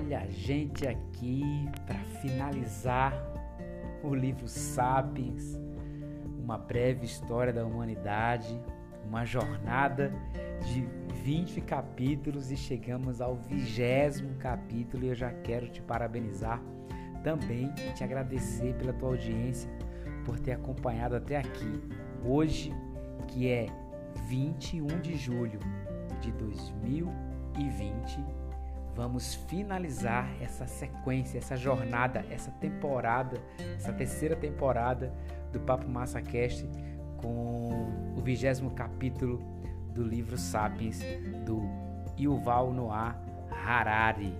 Olha a gente aqui para finalizar o livro Sapiens, uma breve história da humanidade, uma jornada de 20 capítulos e chegamos ao vigésimo capítulo e eu já quero te parabenizar também e te agradecer pela tua audiência, por ter acompanhado até aqui. Hoje, que é 21 de julho de 2020, vamos finalizar essa sequência, essa jornada, essa temporada, essa terceira temporada do Papo Massa Cast com o vigésimo capítulo do livro Sapiens do Yuval Noah Harari.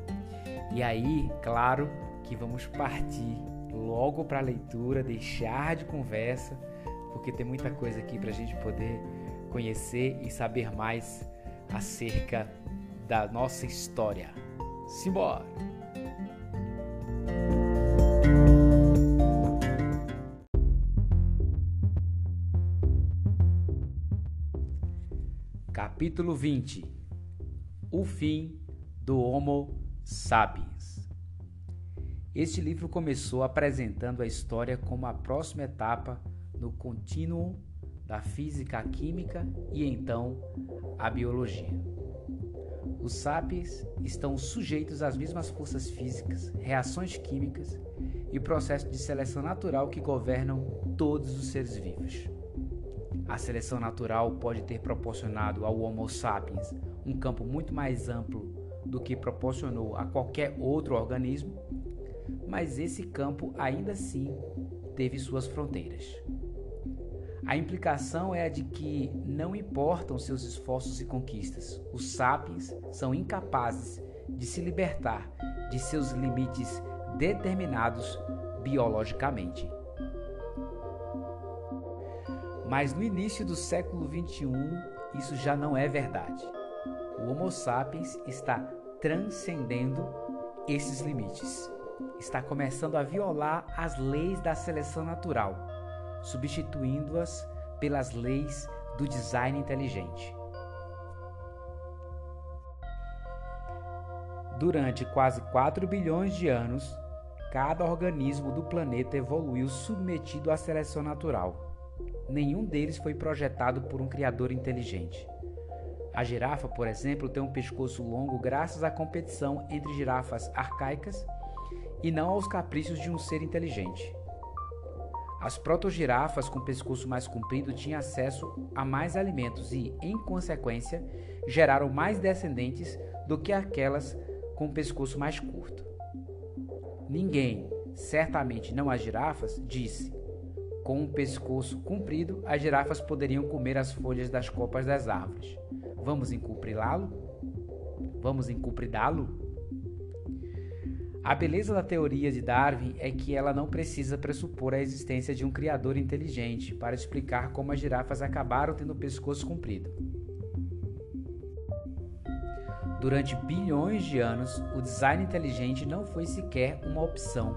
E aí, claro que vamos partir logo para a leitura, deixar de conversa, porque tem muita coisa aqui para a gente poder conhecer e saber mais acerca da nossa história. Simbora! Capítulo 20 O fim do Homo sapiens. Este livro começou apresentando a história como a próxima etapa no contínuo da física química e então a biologia. Os sapiens estão sujeitos às mesmas forças físicas, reações químicas e processos de seleção natural que governam todos os seres vivos. A seleção natural pode ter proporcionado ao Homo sapiens um campo muito mais amplo do que proporcionou a qualquer outro organismo, mas esse campo ainda assim teve suas fronteiras. A implicação é a de que não importam seus esforços e conquistas, os sapiens são incapazes de se libertar de seus limites determinados biologicamente. Mas no início do século XXI, isso já não é verdade. O Homo sapiens está transcendendo esses limites. Está começando a violar as leis da seleção natural substituindo-as pelas leis do design inteligente. Durante quase 4 bilhões de anos, cada organismo do planeta evoluiu submetido à seleção natural. Nenhum deles foi projetado por um criador inteligente. A girafa, por exemplo, tem um pescoço longo graças à competição entre girafas arcaicas e não aos caprichos de um ser inteligente. As protogirafas com pescoço mais comprido tinham acesso a mais alimentos e, em consequência, geraram mais descendentes do que aquelas com pescoço mais curto. Ninguém, certamente não as girafas, disse: com um pescoço comprido, as girafas poderiam comer as folhas das copas das árvores. Vamos encuprilá-lo? Vamos encupridá-lo? A beleza da teoria de Darwin é que ela não precisa pressupor a existência de um criador inteligente para explicar como as girafas acabaram tendo o pescoço comprido. Durante bilhões de anos, o design inteligente não foi sequer uma opção,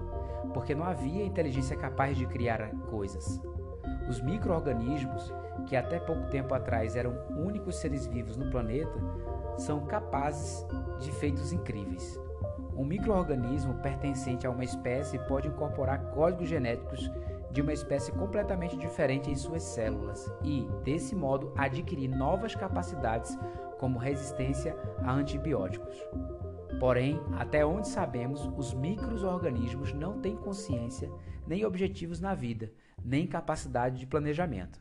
porque não havia inteligência capaz de criar coisas. Os microorganismos, que até pouco tempo atrás eram únicos seres vivos no planeta, são capazes de feitos incríveis. Um microorganismo pertencente a uma espécie pode incorporar códigos genéticos de uma espécie completamente diferente em suas células e, desse modo, adquirir novas capacidades como resistência a antibióticos. Porém, até onde sabemos, os microorganismos não têm consciência, nem objetivos na vida, nem capacidade de planejamento.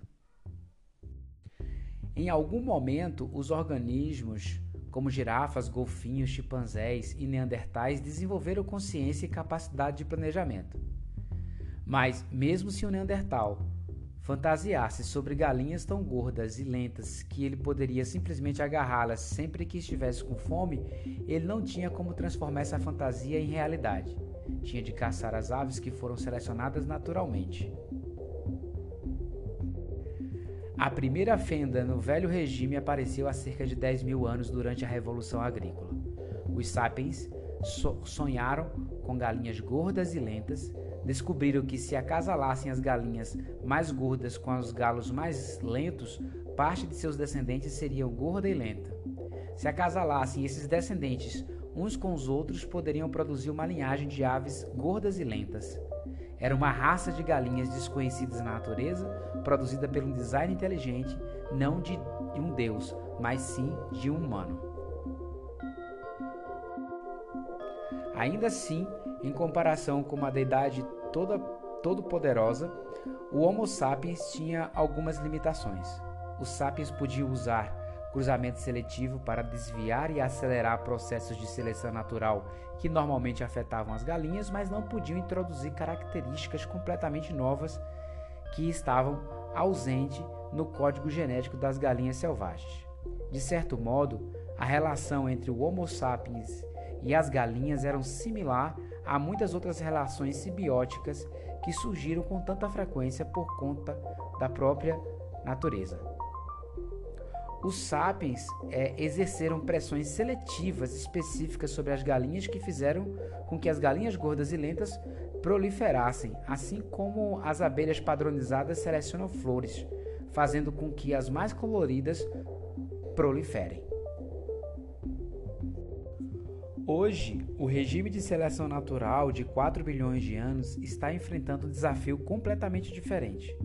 Em algum momento, os organismos como girafas, golfinhos, chimpanzés e neandertais desenvolveram consciência e capacidade de planejamento. Mas, mesmo se o neandertal fantasiasse sobre galinhas tão gordas e lentas que ele poderia simplesmente agarrá-las sempre que estivesse com fome, ele não tinha como transformar essa fantasia em realidade. Tinha de caçar as aves que foram selecionadas naturalmente. A primeira fenda no velho regime apareceu há cerca de 10 mil anos durante a Revolução Agrícola. Os sapiens so sonharam com galinhas gordas e lentas, descobriram que se acasalassem as galinhas mais gordas com os galos mais lentos, parte de seus descendentes seriam gorda e lenta. Se acasalassem esses descendentes uns com os outros poderiam produzir uma linhagem de aves gordas e lentas. Era uma raça de galinhas desconhecidas na natureza, produzida um design inteligente, não de um deus, mas sim de um humano. Ainda assim, em comparação com uma deidade toda todo-poderosa, o Homo sapiens tinha algumas limitações. Os sapiens podiam usar cruzamento seletivo para desviar e acelerar processos de seleção natural que normalmente afetavam as galinhas, mas não podiam introduzir características completamente novas que estavam ausentes no código genético das galinhas selvagens. De certo modo, a relação entre o Homo sapiens e as galinhas era similar a muitas outras relações simbióticas que surgiram com tanta frequência por conta da própria natureza. Os sapiens é, exerceram pressões seletivas específicas sobre as galinhas que fizeram com que as galinhas gordas e lentas proliferassem, assim como as abelhas padronizadas selecionam flores, fazendo com que as mais coloridas proliferem. Hoje, o regime de seleção natural de 4 bilhões de anos está enfrentando um desafio completamente diferente.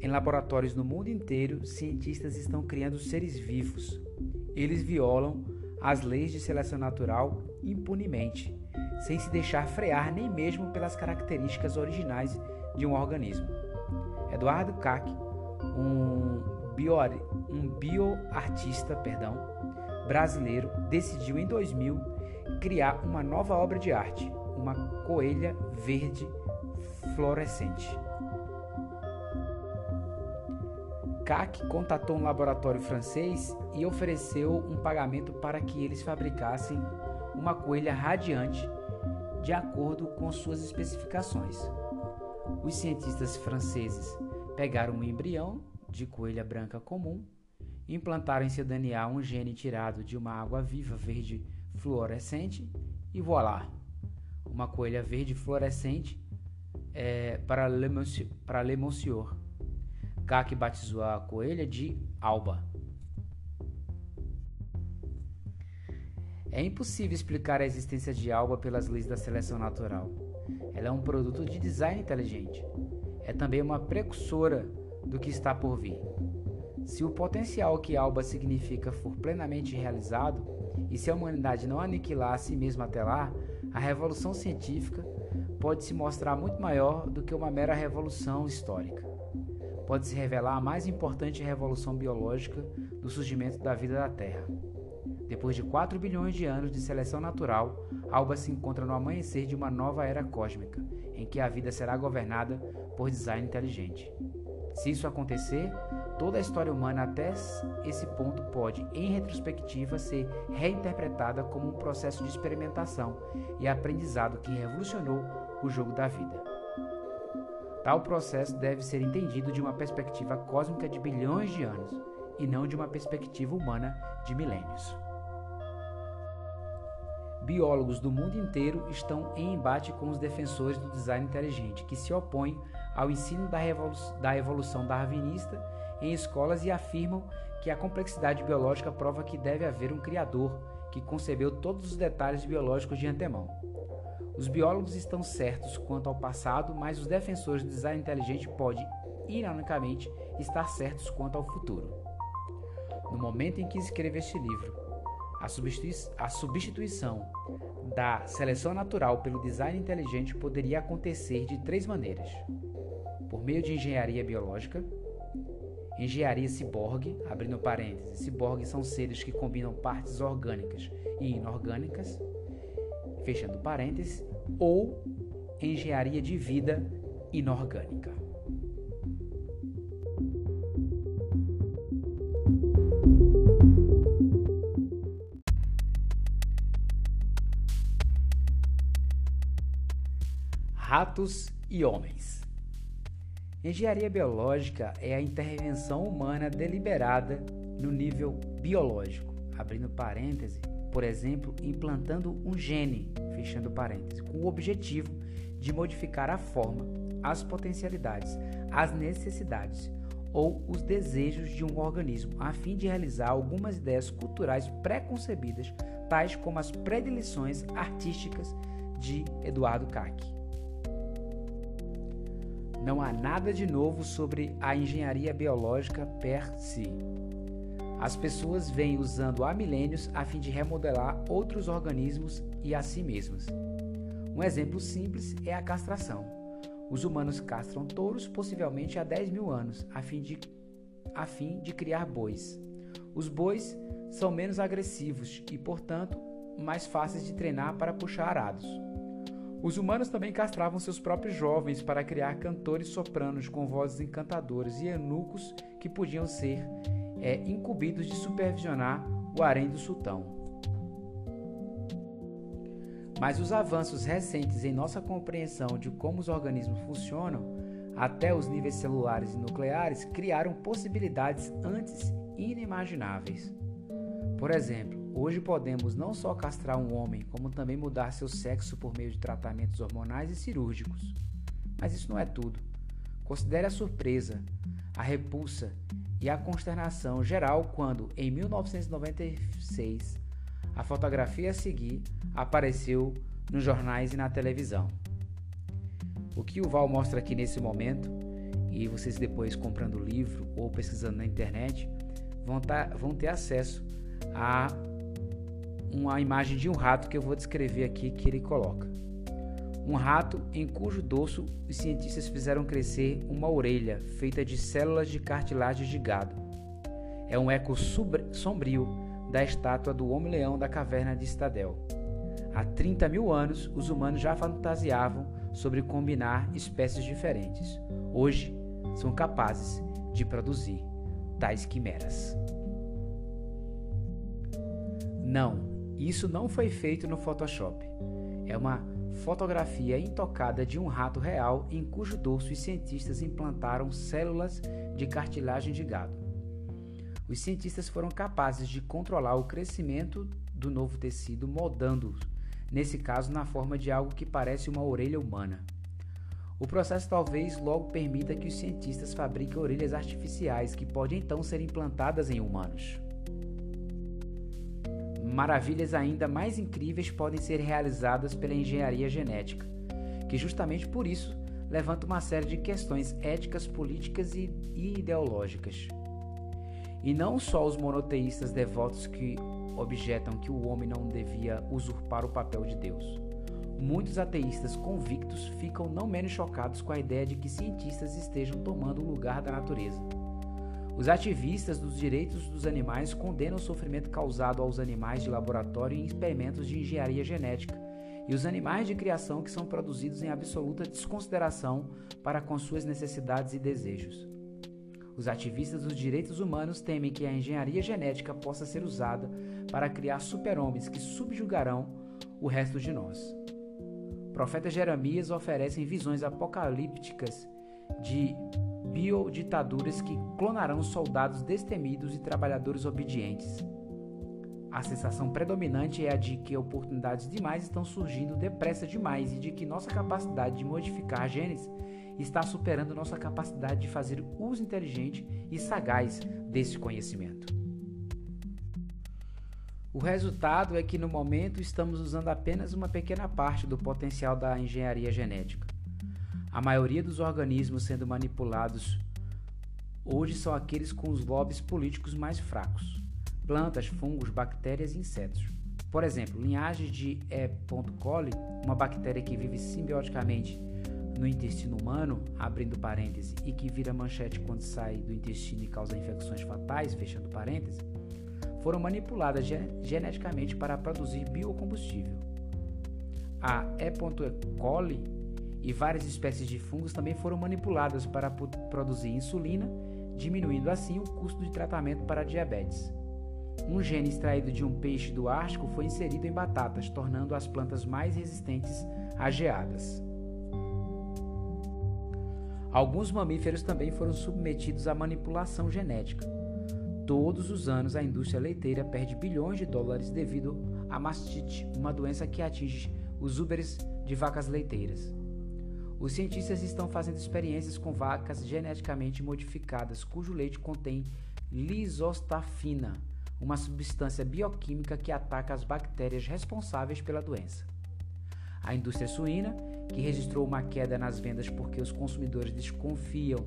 Em laboratórios no mundo inteiro, cientistas estão criando seres vivos. Eles violam as leis de seleção natural impunemente, sem se deixar frear nem mesmo pelas características originais de um organismo. Eduardo Kac, um, um bioartista perdão, brasileiro, decidiu em 2000 criar uma nova obra de arte, uma coelha verde fluorescente. CAC contatou um laboratório francês e ofereceu um pagamento para que eles fabricassem uma coelha radiante de acordo com suas especificações. Os cientistas franceses pegaram um embrião de coelha branca comum, implantaram em seu DNA um gene tirado de uma água viva verde fluorescente e voilá, uma coelha verde fluorescente é, para, Le Monsieur. Kak batizou a coelha de Alba. É impossível explicar a existência de Alba pelas leis da seleção natural. Ela é um produto de design inteligente. É também uma precursora do que está por vir. Se o potencial que Alba significa for plenamente realizado, e se a humanidade não aniquilar a si mesma até lá, a revolução científica pode se mostrar muito maior do que uma mera revolução histórica. Pode se revelar a mais importante revolução biológica do surgimento da vida da Terra. Depois de 4 bilhões de anos de seleção natural, Alba se encontra no amanhecer de uma nova era cósmica, em que a vida será governada por design inteligente. Se isso acontecer, toda a história humana até esse ponto pode, em retrospectiva, ser reinterpretada como um processo de experimentação e aprendizado que revolucionou o jogo da vida. Tal processo deve ser entendido de uma perspectiva cósmica de bilhões de anos e não de uma perspectiva humana de milênios. Biólogos do mundo inteiro estão em embate com os defensores do design inteligente, que se opõem ao ensino da, da evolução darwinista em escolas e afirmam que a complexidade biológica prova que deve haver um criador que concebeu todos os detalhes biológicos de antemão. Os biólogos estão certos quanto ao passado, mas os defensores do design inteligente podem, ironicamente, estar certos quanto ao futuro. No momento em que escrevo este livro, a, a substituição da seleção natural pelo design inteligente poderia acontecer de três maneiras: por meio de engenharia biológica, engenharia ciborgue, abrindo parênteses, ciborgues são seres que combinam partes orgânicas e inorgânicas, fechando parênteses, ou engenharia de vida inorgânica. Ratos e homens. Engenharia biológica é a intervenção humana deliberada no nível biológico, abrindo parêntese, por exemplo, implantando um gene, fechando parêntese, com o objetivo de modificar a forma, as potencialidades, as necessidades ou os desejos de um organismo, a fim de realizar algumas ideias culturais preconcebidas, tais como as predileções artísticas de Eduardo Caque. Não há nada de novo sobre a engenharia biológica per si. As pessoas vêm usando há milênios a fim de remodelar outros organismos e a si mesmas. Um exemplo simples é a castração. Os humanos castram touros possivelmente há 10 mil anos, a fim de, a fim de criar bois. Os bois são menos agressivos e, portanto, mais fáceis de treinar para puxar arados. Os humanos também castravam seus próprios jovens para criar cantores sopranos com vozes encantadoras e eunucos que podiam ser é, incumbidos de supervisionar o harém do sultão. Mas os avanços recentes em nossa compreensão de como os organismos funcionam, até os níveis celulares e nucleares, criaram possibilidades antes inimagináveis. Por exemplo, hoje podemos não só castrar um homem, como também mudar seu sexo por meio de tratamentos hormonais e cirúrgicos. Mas isso não é tudo. Considere a surpresa, a repulsa e a consternação geral quando, em 1996, a fotografia a seguir apareceu nos jornais e na televisão. O que o Val mostra aqui nesse momento, e vocês depois comprando o livro ou pesquisando na internet, vão, tá, vão ter acesso a uma imagem de um rato que eu vou descrever aqui que ele coloca. Um rato em cujo dorso os cientistas fizeram crescer uma orelha feita de células de cartilagem de gado. É um eco sombrio da estátua do Homem-Leão da caverna de Stadel. Há 30 mil anos, os humanos já fantasiavam sobre combinar espécies diferentes. Hoje, são capazes de produzir tais quimeras. Não, isso não foi feito no Photoshop. É uma fotografia intocada de um rato real em cujo dorso os cientistas implantaram células de cartilagem de gado. Os cientistas foram capazes de controlar o crescimento do novo tecido, moldando-o nesse caso na forma de algo que parece uma orelha humana. O processo talvez logo permita que os cientistas fabriquem orelhas artificiais que podem então ser implantadas em humanos. Maravilhas ainda mais incríveis podem ser realizadas pela engenharia genética, que justamente por isso levanta uma série de questões éticas, políticas e ideológicas. E não só os monoteístas devotos que objetam que o homem não devia usurpar o papel de Deus. Muitos ateístas convictos ficam não menos chocados com a ideia de que cientistas estejam tomando o lugar da natureza. Os ativistas dos direitos dos animais condenam o sofrimento causado aos animais de laboratório em experimentos de engenharia genética e os animais de criação que são produzidos em absoluta desconsideração para com suas necessidades e desejos. Os ativistas dos direitos humanos temem que a engenharia genética possa ser usada para criar super-homens que subjugarão o resto de nós. O profeta Jeremias oferecem visões apocalípticas de bioditaduras que clonarão soldados destemidos e trabalhadores obedientes. A sensação predominante é a de que oportunidades demais estão surgindo depressa demais e de que nossa capacidade de modificar genes está superando nossa capacidade de fazer uso inteligente e sagaz desse conhecimento. O resultado é que no momento estamos usando apenas uma pequena parte do potencial da engenharia genética. A maioria dos organismos sendo manipulados hoje são aqueles com os lobbies políticos mais fracos: plantas, fungos, bactérias e insetos. Por exemplo, linhagens de E. coli, uma bactéria que vive simbioticamente no intestino humano, abrindo parêntese, e que vira manchete quando sai do intestino e causa infecções fatais, fechando parêntese, foram manipuladas geneticamente para produzir biocombustível. A E. coli e várias espécies de fungos também foram manipuladas para produzir insulina, diminuindo assim o custo de tratamento para diabetes. Um gene extraído de um peixe do Ártico foi inserido em batatas, tornando as plantas mais resistentes a geadas. Alguns mamíferos também foram submetidos à manipulação genética. Todos os anos, a indústria leiteira perde bilhões de dólares devido à mastite, uma doença que atinge os úberes de vacas leiteiras. Os cientistas estão fazendo experiências com vacas geneticamente modificadas cujo leite contém lisostafina, uma substância bioquímica que ataca as bactérias responsáveis pela doença. A indústria suína, que registrou uma queda nas vendas porque os consumidores desconfiam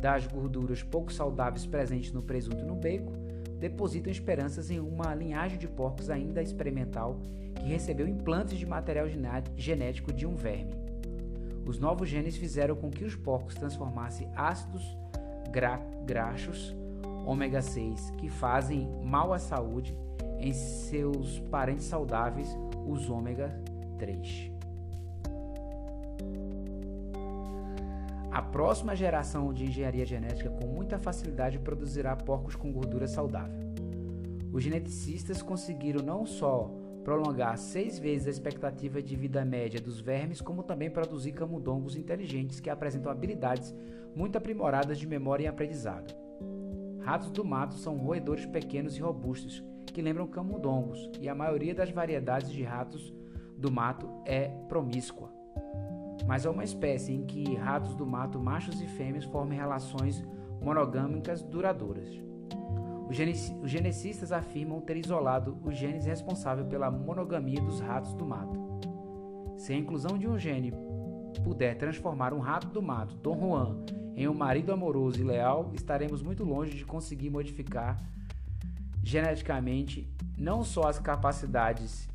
das gorduras pouco saudáveis presentes no presunto e no bacon, depositam esperanças em uma linhagem de porcos ainda experimental que recebeu implantes de material genético de um verme. Os novos genes fizeram com que os porcos transformassem ácidos gra graxos ômega 6 que fazem mal à saúde em seus parentes saudáveis, os ômega 3. A próxima geração de engenharia genética com muita facilidade produzirá porcos com gordura saudável. Os geneticistas conseguiram não só prolongar seis vezes a expectativa de vida média dos vermes, como também produzir camundongos inteligentes que apresentam habilidades muito aprimoradas de memória e aprendizado. Ratos do mato são roedores pequenos e robustos que lembram camundongos, e a maioria das variedades de ratos do mato é promíscua mas é uma espécie em que ratos do mato, machos e fêmeas, formam relações monogâmicas duradouras. Os genecistas afirmam ter isolado os genes responsáveis pela monogamia dos ratos do mato. Se a inclusão de um gene puder transformar um rato do mato, Don Juan, em um marido amoroso e leal, estaremos muito longe de conseguir modificar geneticamente não só as capacidades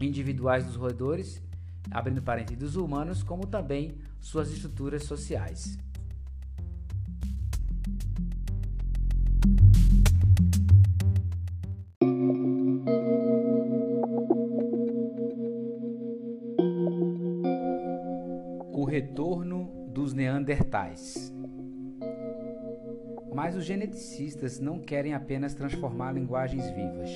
individuais dos roedores, abrindo parênteses, dos humanos, como também suas estruturas sociais. Neandertais. Mas os geneticistas não querem apenas transformar linguagens vivas.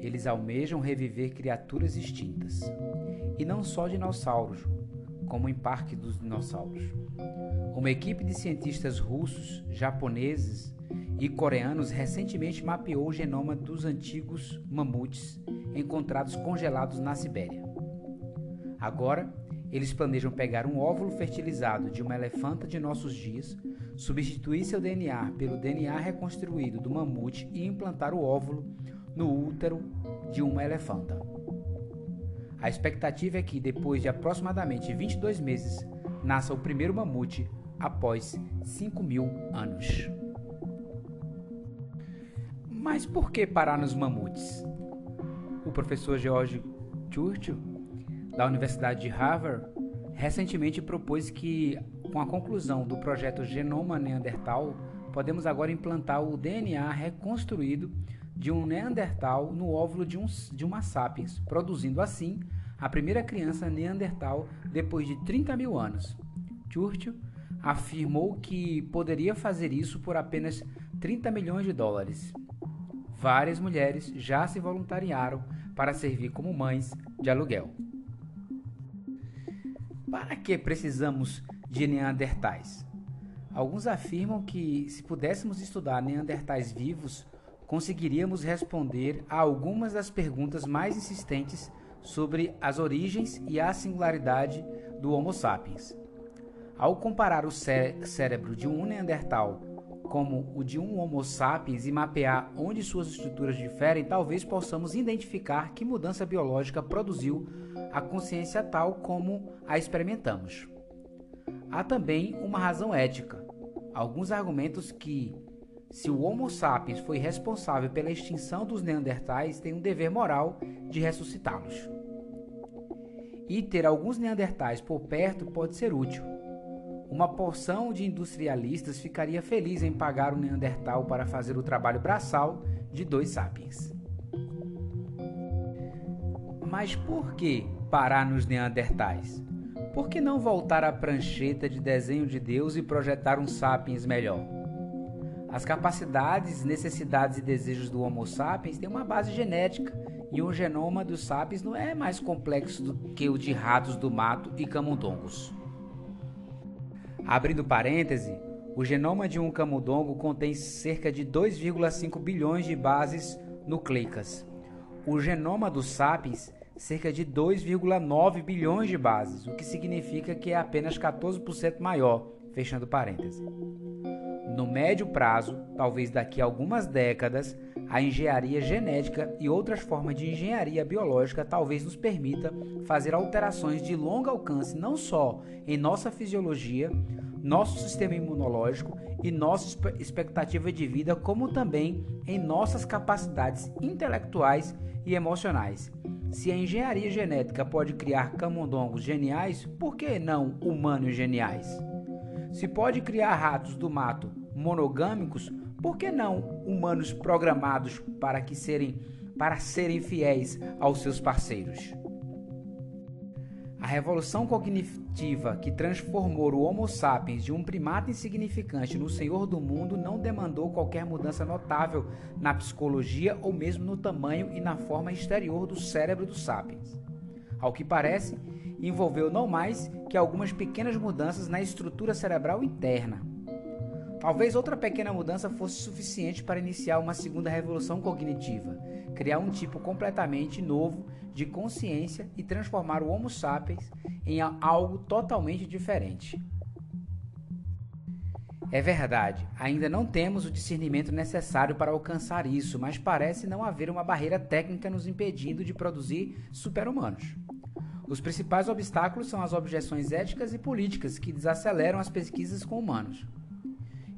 Eles almejam reviver criaturas extintas e não só dinossauros, como em Parque dos Dinossauros. Uma equipe de cientistas russos, japoneses e coreanos recentemente mapeou o genoma dos antigos mamutes encontrados congelados na Sibéria. Agora, eles planejam pegar um óvulo fertilizado de uma elefanta de nossos dias, substituir seu DNA pelo DNA reconstruído do mamute e implantar o óvulo no útero de uma elefanta. A expectativa é que, depois de aproximadamente 22 meses, nasça o primeiro mamute após 5 mil anos. Mas por que parar nos mamutes? O professor George Churchill, da Universidade de Harvard, recentemente propôs que, com a conclusão do projeto Genoma Neandertal, podemos agora implantar o DNA reconstruído de um Neandertal no óvulo de, um, de uma sapiens, produzindo assim a primeira criança Neandertal depois de 30 mil anos. Churchill afirmou que poderia fazer isso por apenas 30 milhões de dólares. Várias mulheres já se voluntariaram para servir como mães de aluguel. Para que precisamos de Neandertais? Alguns afirmam que, se pudéssemos estudar Neandertais vivos, conseguiríamos responder a algumas das perguntas mais insistentes sobre as origens e a singularidade do Homo sapiens. Ao comparar o cé cérebro de um Neandertal como o de um Homo sapiens e mapear onde suas estruturas diferem, talvez possamos identificar que mudança biológica produziu a consciência tal como a experimentamos. Há também uma razão ética. Alguns argumentos que se o Homo sapiens foi responsável pela extinção dos Neandertais, tem um dever moral de ressuscitá-los. E ter alguns Neandertais por perto pode ser útil. Uma porção de industrialistas ficaria feliz em pagar um Neandertal para fazer o trabalho braçal de dois sapiens. Mas por que parar nos Neandertais? Por que não voltar à prancheta de desenho de Deus e projetar um sapiens melhor? As capacidades, necessidades e desejos do Homo sapiens têm uma base genética e o genoma dos sapiens não é mais complexo do que o de ratos do mato e camundongos. Abrindo parêntese, o genoma de um camundongo contém cerca de 2,5 bilhões de bases nucleicas. O genoma dos sapiens cerca de 2,9 bilhões de bases, o que significa que é apenas 14% maior, fechando parênteses. No médio prazo, talvez daqui a algumas décadas, a engenharia genética e outras formas de engenharia biológica talvez nos permita fazer alterações de longo alcance não só em nossa fisiologia, nosso sistema imunológico e nossa expectativa de vida, como também em nossas capacidades intelectuais e emocionais. Se a engenharia genética pode criar camundongos geniais, por que não humanos geniais? Se pode criar ratos do mato monogâmicos, por que não humanos programados para que serem para serem fiéis aos seus parceiros? A revolução cognitiva que transformou o Homo sapiens de um primata insignificante no senhor do mundo não demandou qualquer mudança notável na psicologia ou mesmo no tamanho e na forma exterior do cérebro do sapiens. Ao que parece, envolveu não mais que algumas pequenas mudanças na estrutura cerebral interna. Talvez outra pequena mudança fosse suficiente para iniciar uma segunda revolução cognitiva, criar um tipo completamente novo de consciência e transformar o Homo sapiens em algo totalmente diferente. É verdade, ainda não temos o discernimento necessário para alcançar isso, mas parece não haver uma barreira técnica nos impedindo de produzir super-humanos. Os principais obstáculos são as objeções éticas e políticas que desaceleram as pesquisas com humanos.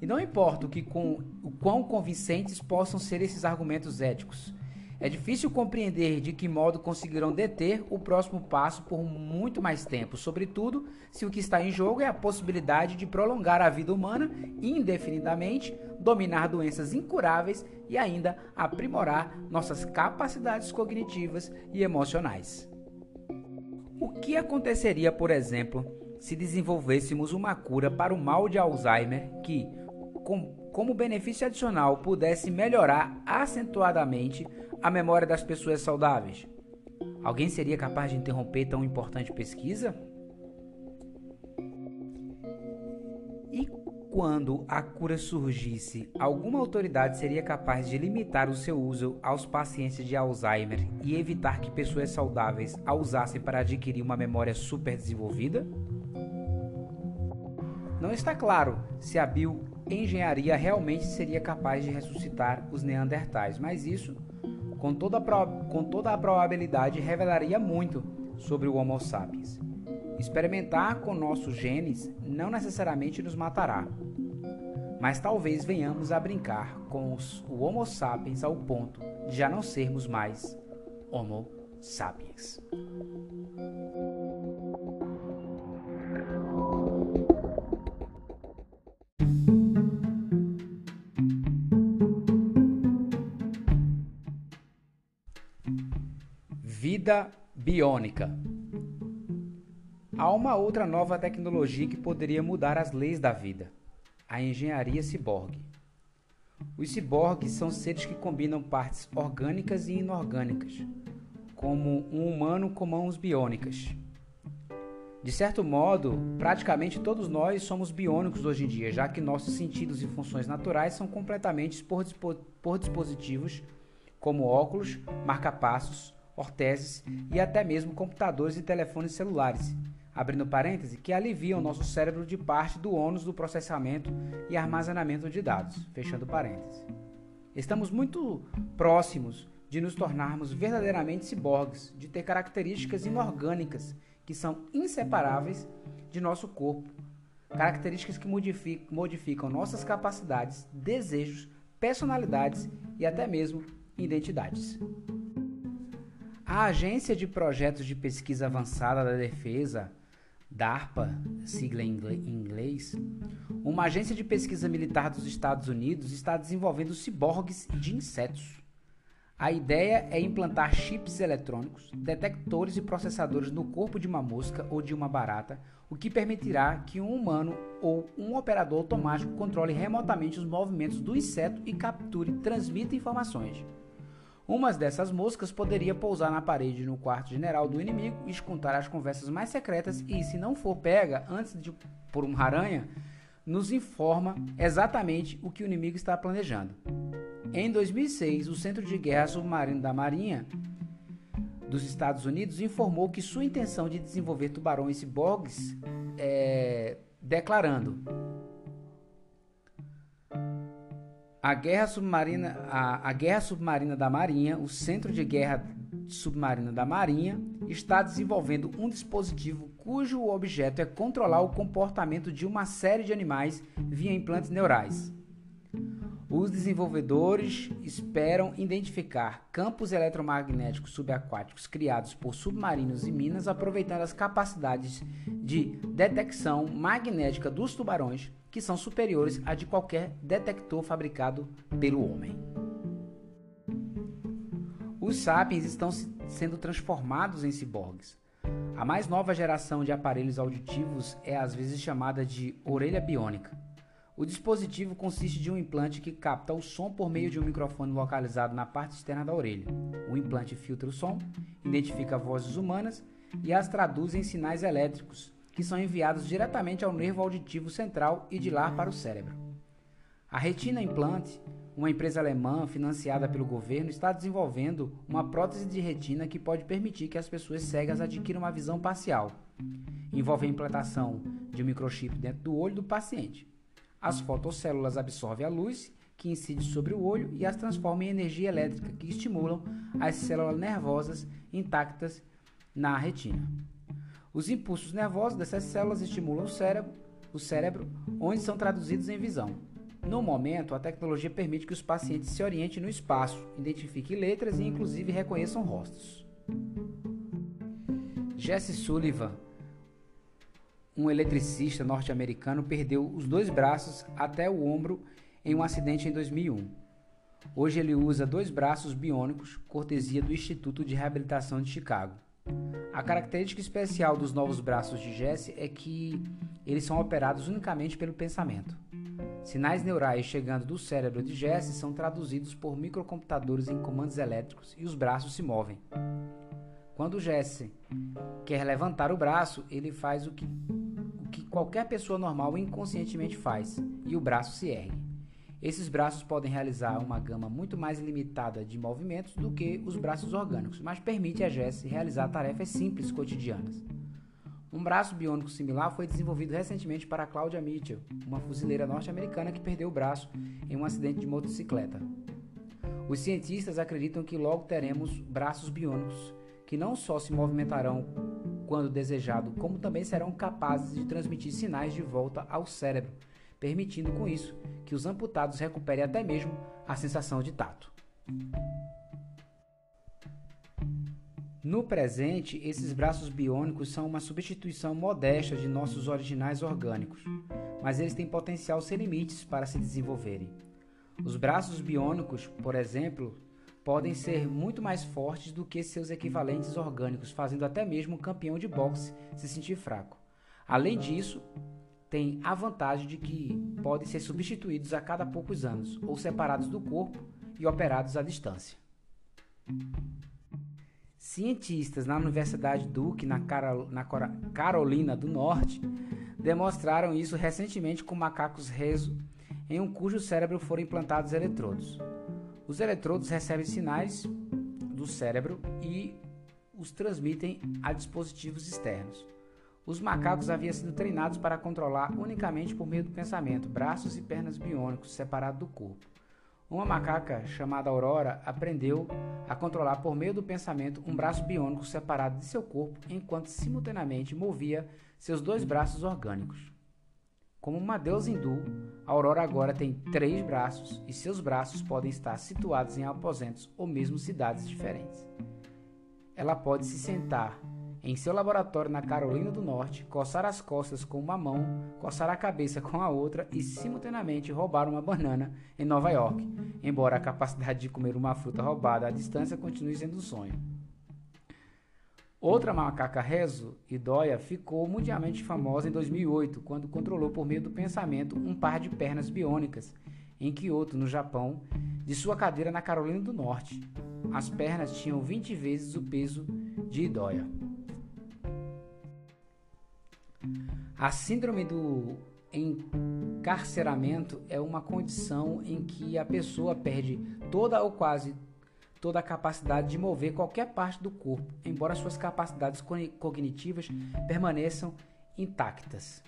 E não importa o, que com, o quão convincentes possam ser esses argumentos éticos, é difícil compreender de que modo conseguirão deter o próximo passo por muito mais tempo, sobretudo se o que está em jogo é a possibilidade de prolongar a vida humana indefinidamente, dominar doenças incuráveis e ainda aprimorar nossas capacidades cognitivas e emocionais. O que aconteceria, por exemplo, se desenvolvêssemos uma cura para o mal de Alzheimer que, com, como benefício adicional, pudesse melhorar acentuadamente a memória das pessoas saudáveis? Alguém seria capaz de interromper tão importante pesquisa? E quando a cura surgisse, alguma autoridade seria capaz de limitar o seu uso aos pacientes de Alzheimer e evitar que pessoas saudáveis a usassem para adquirir uma memória super desenvolvida? Não está claro se a bioengenharia realmente seria capaz de ressuscitar os neandertais, mas isso com toda, a com toda a probabilidade, revelaria muito sobre o Homo sapiens. Experimentar com nossos genes não necessariamente nos matará, mas talvez venhamos a brincar com os, o Homo sapiens ao ponto de já não sermos mais Homo sapiens. Vida biônica. Há uma outra nova tecnologia que poderia mudar as leis da vida: a engenharia ciborgue. Os ciborgues são seres que combinam partes orgânicas e inorgânicas, como um humano com mãos biônicas. De certo modo, praticamente todos nós somos biônicos hoje em dia, já que nossos sentidos e funções naturais são completamente por, por dispositivos como óculos, marcapassos, orteses e até mesmo computadores e telefones celulares, abrindo parêntese, que aliviam nosso cérebro de parte do ônus do processamento e armazenamento de dados, fechando parêntese. Estamos muito próximos de nos tornarmos verdadeiramente ciborgues, de ter características inorgânicas que são inseparáveis de nosso corpo, características que modificam, modificam nossas capacidades, desejos, personalidades e até mesmo identidades. A Agência de Projetos de Pesquisa Avançada da Defesa, DARPA, sigla em inglês, uma agência de pesquisa militar dos Estados Unidos, está desenvolvendo ciborgues de insetos. A ideia é implantar chips eletrônicos, detectores e processadores no corpo de uma mosca ou de uma barata, o que permitirá que um humano ou um operador automático controle remotamente os movimentos do inseto e capture e transmita informações. Uma dessas moscas poderia pousar na parede no quarto general do inimigo escutar as conversas mais secretas e, se não for pega antes de por uma aranha, nos informa exatamente o que o inimigo está planejando. Em 2006, o Centro de Guerra Submarino da Marinha dos Estados Unidos informou que sua intenção de desenvolver tubarões ciborgues é, declarando a guerra submarina a, a guerra submarina da Marinha, o Centro de Guerra Submarina da Marinha está desenvolvendo um dispositivo cujo objeto é controlar o comportamento de uma série de animais via implantes neurais. Os desenvolvedores esperam identificar campos eletromagnéticos subaquáticos criados por submarinos e minas, aproveitando as capacidades de detecção magnética dos tubarões, que são superiores a de qualquer detector fabricado pelo homem. Os sapiens estão sendo transformados em ciborgues. A mais nova geração de aparelhos auditivos é às vezes chamada de orelha biônica. O dispositivo consiste de um implante que capta o som por meio de um microfone localizado na parte externa da orelha. O implante filtra o som, identifica vozes humanas e as traduz em sinais elétricos, que são enviados diretamente ao nervo auditivo central e de lá para o cérebro. A Retina Implante, uma empresa alemã financiada pelo governo, está desenvolvendo uma prótese de retina que pode permitir que as pessoas cegas adquiram uma visão parcial. Envolve a implantação de um microchip dentro do olho do paciente. As fotocélulas absorvem a luz que incide sobre o olho e as transformam em energia elétrica, que estimulam as células nervosas intactas na retina. Os impulsos nervosos dessas células estimulam o cérebro, o cérebro, onde são traduzidos em visão. No momento, a tecnologia permite que os pacientes se orientem no espaço, identifiquem letras e inclusive reconheçam rostos. Jesse Sullivan um eletricista norte-americano perdeu os dois braços até o ombro em um acidente em 2001. Hoje ele usa dois braços biônicos, cortesia do Instituto de Reabilitação de Chicago. A característica especial dos novos braços de Jesse é que eles são operados unicamente pelo pensamento. Sinais neurais chegando do cérebro de Jesse são traduzidos por microcomputadores em comandos elétricos e os braços se movem. Quando Jesse quer levantar o braço, ele faz o que que qualquer pessoa normal inconscientemente faz, e o braço se ergue. Esses braços podem realizar uma gama muito mais limitada de movimentos do que os braços orgânicos, mas permite a Jess realizar tarefas simples cotidianas. Um braço biônico similar foi desenvolvido recentemente para Claudia Mitchell, uma fuzileira norte-americana que perdeu o braço em um acidente de motocicleta. Os cientistas acreditam que logo teremos braços biônicos que não só se movimentarão quando desejado, como também serão capazes de transmitir sinais de volta ao cérebro, permitindo com isso que os amputados recuperem até mesmo a sensação de tato. No presente, esses braços biônicos são uma substituição modesta de nossos originais orgânicos, mas eles têm potencial sem limites para se desenvolverem. Os braços biônicos, por exemplo, podem ser muito mais fortes do que seus equivalentes orgânicos, fazendo até mesmo um campeão de boxe se sentir fraco. Além disso, tem a vantagem de que podem ser substituídos a cada poucos anos, ou separados do corpo e operados à distância. Cientistas na Universidade Duke, na, na Carolina do Norte, demonstraram isso recentemente com macacos rezo, em um cujo cérebro foram implantados eletrodos. Os eletrodos recebem sinais do cérebro e os transmitem a dispositivos externos. Os macacos haviam sido treinados para controlar unicamente por meio do pensamento, braços e pernas biônicos separados do corpo. Uma macaca chamada Aurora aprendeu a controlar por meio do pensamento um braço biônico separado de seu corpo, enquanto simultaneamente movia seus dois braços orgânicos. Como uma deusa hindu, Aurora agora tem três braços e seus braços podem estar situados em aposentos ou mesmo cidades diferentes. Ela pode se sentar em seu laboratório na Carolina do Norte, coçar as costas com uma mão, coçar a cabeça com a outra e simultaneamente roubar uma banana em Nova York, embora a capacidade de comer uma fruta roubada à distância continue sendo um sonho. Outra macaca rezo, Idoia, ficou mundialmente famosa em 2008, quando controlou por meio do pensamento um par de pernas biônicas em Kyoto, no Japão, de sua cadeira na Carolina do Norte. As pernas tinham 20 vezes o peso de Idoia. A síndrome do encarceramento é uma condição em que a pessoa perde toda ou quase toda a capacidade de mover qualquer parte do corpo, embora suas capacidades cognitivas permaneçam intactas.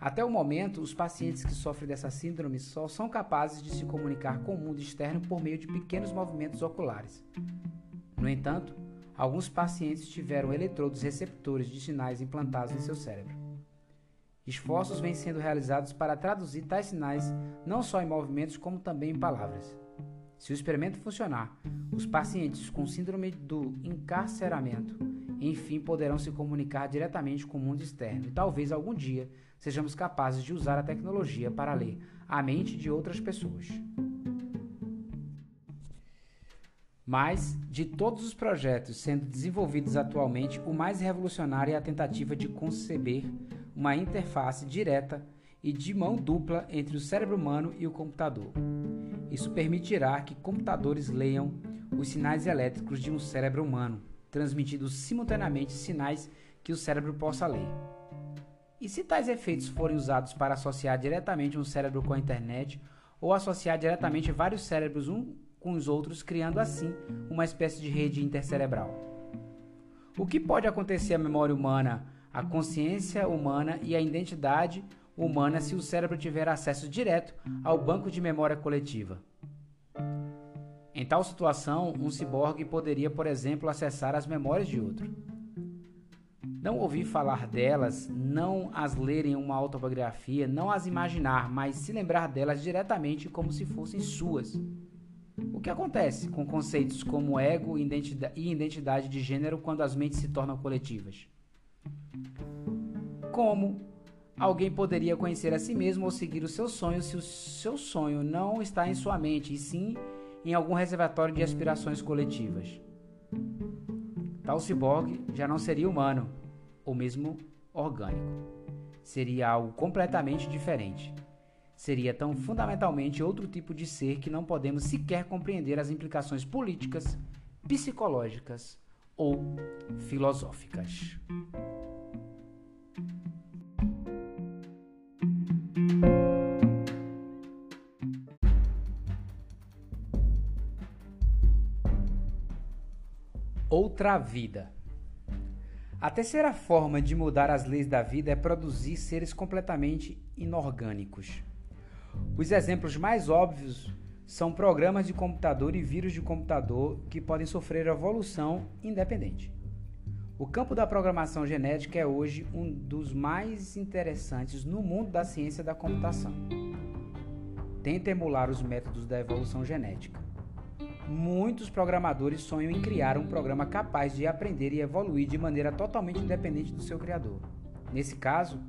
Até o momento, os pacientes que sofrem dessa síndrome só são capazes de se comunicar com o mundo externo por meio de pequenos movimentos oculares. No entanto, alguns pacientes tiveram eletrodos receptores de sinais implantados em seu cérebro. Esforços vêm sendo realizados para traduzir tais sinais não só em movimentos como também em palavras. Se o experimento funcionar, os pacientes com síndrome do encarceramento, enfim, poderão se comunicar diretamente com o mundo externo e talvez algum dia sejamos capazes de usar a tecnologia para ler a mente de outras pessoas. Mas, de todos os projetos sendo desenvolvidos atualmente, o mais revolucionário é a tentativa de conceber uma interface direta e de mão dupla entre o cérebro humano e o computador. Isso permitirá que computadores leiam os sinais elétricos de um cérebro humano, transmitindo simultaneamente sinais que o cérebro possa ler. E se tais efeitos forem usados para associar diretamente um cérebro com a internet ou associar diretamente vários cérebros um com os outros, criando assim uma espécie de rede intercerebral? O que pode acontecer à memória humana, à consciência humana e à identidade humana se o cérebro tiver acesso direto ao banco de memória coletiva? Em tal situação, um ciborgue poderia, por exemplo, acessar as memórias de outro não ouvir falar delas, não as ler em uma autobiografia, não as imaginar, mas se lembrar delas diretamente como se fossem suas. O que acontece com conceitos como ego e identidade de gênero quando as mentes se tornam coletivas? Como alguém poderia conhecer a si mesmo ou seguir o seu sonho se o seu sonho não está em sua mente, e sim em algum reservatório de aspirações coletivas? Tal ciborgue já não seria humano, ou mesmo orgânico. Seria algo completamente diferente. Seria tão fundamentalmente outro tipo de ser que não podemos sequer compreender as implicações políticas, psicológicas ou filosóficas. Outra vida. A terceira forma de mudar as leis da vida é produzir seres completamente inorgânicos. Os exemplos mais óbvios são programas de computador e vírus de computador que podem sofrer evolução independente. O campo da programação genética é hoje um dos mais interessantes no mundo da ciência da computação. Tenta emular os métodos da evolução genética muitos programadores sonham em criar um programa capaz de aprender e evoluir de maneira totalmente independente do seu criador. Nesse caso,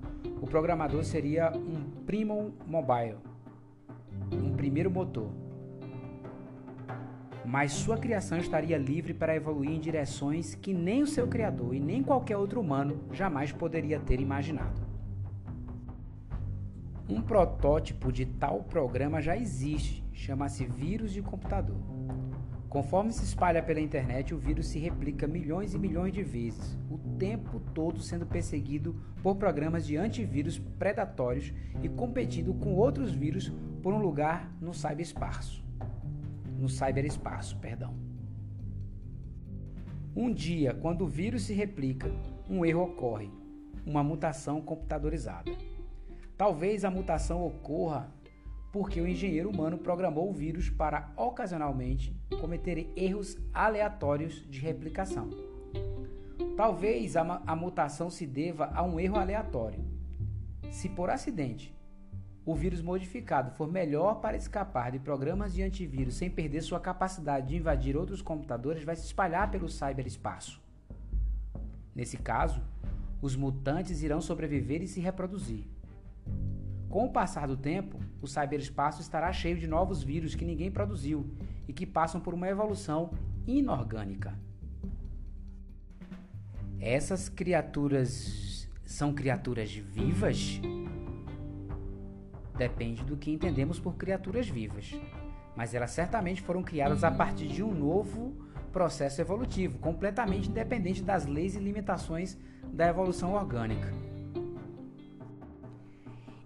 o programador seria um Primo Mobile, um primeiro motor. Mas sua criação estaria livre para evoluir em direções que nem o seu criador e nem qualquer outro humano jamais poderia ter imaginado. Um protótipo de tal programa já existe, chama-se vírus de computador. Conforme se espalha pela internet, o vírus se replica milhões e milhões de vezes, o tempo todo sendo perseguido por programas de antivírus predatórios e competindo com outros vírus por um lugar no cyberespaço. No cyberespaço, perdão. Um dia, quando o vírus se replica, um erro ocorre, uma mutação computadorizada. Talvez a mutação ocorra porque o engenheiro humano programou o vírus para ocasionalmente cometer erros aleatórios de replicação. Talvez a, a, mutação se deva a um erro aleatório. Se por acidente o vírus modificado for melhor para escapar de programas de antivírus sem perder sua capacidade de invadir outros computadores, vai se espalhar pelo cyberespaço. Nesse caso, os mutantes irão sobreviver e se reproduzir. Com o passar do tempo, o cyberespaço estará cheio de novos vírus que ninguém produziu e que passam por uma evolução inorgânica. Essas criaturas são criaturas vivas? Depende do que entendemos por criaturas vivas, mas elas certamente foram criadas a partir de um novo processo evolutivo, completamente independente das leis e limitações da evolução orgânica.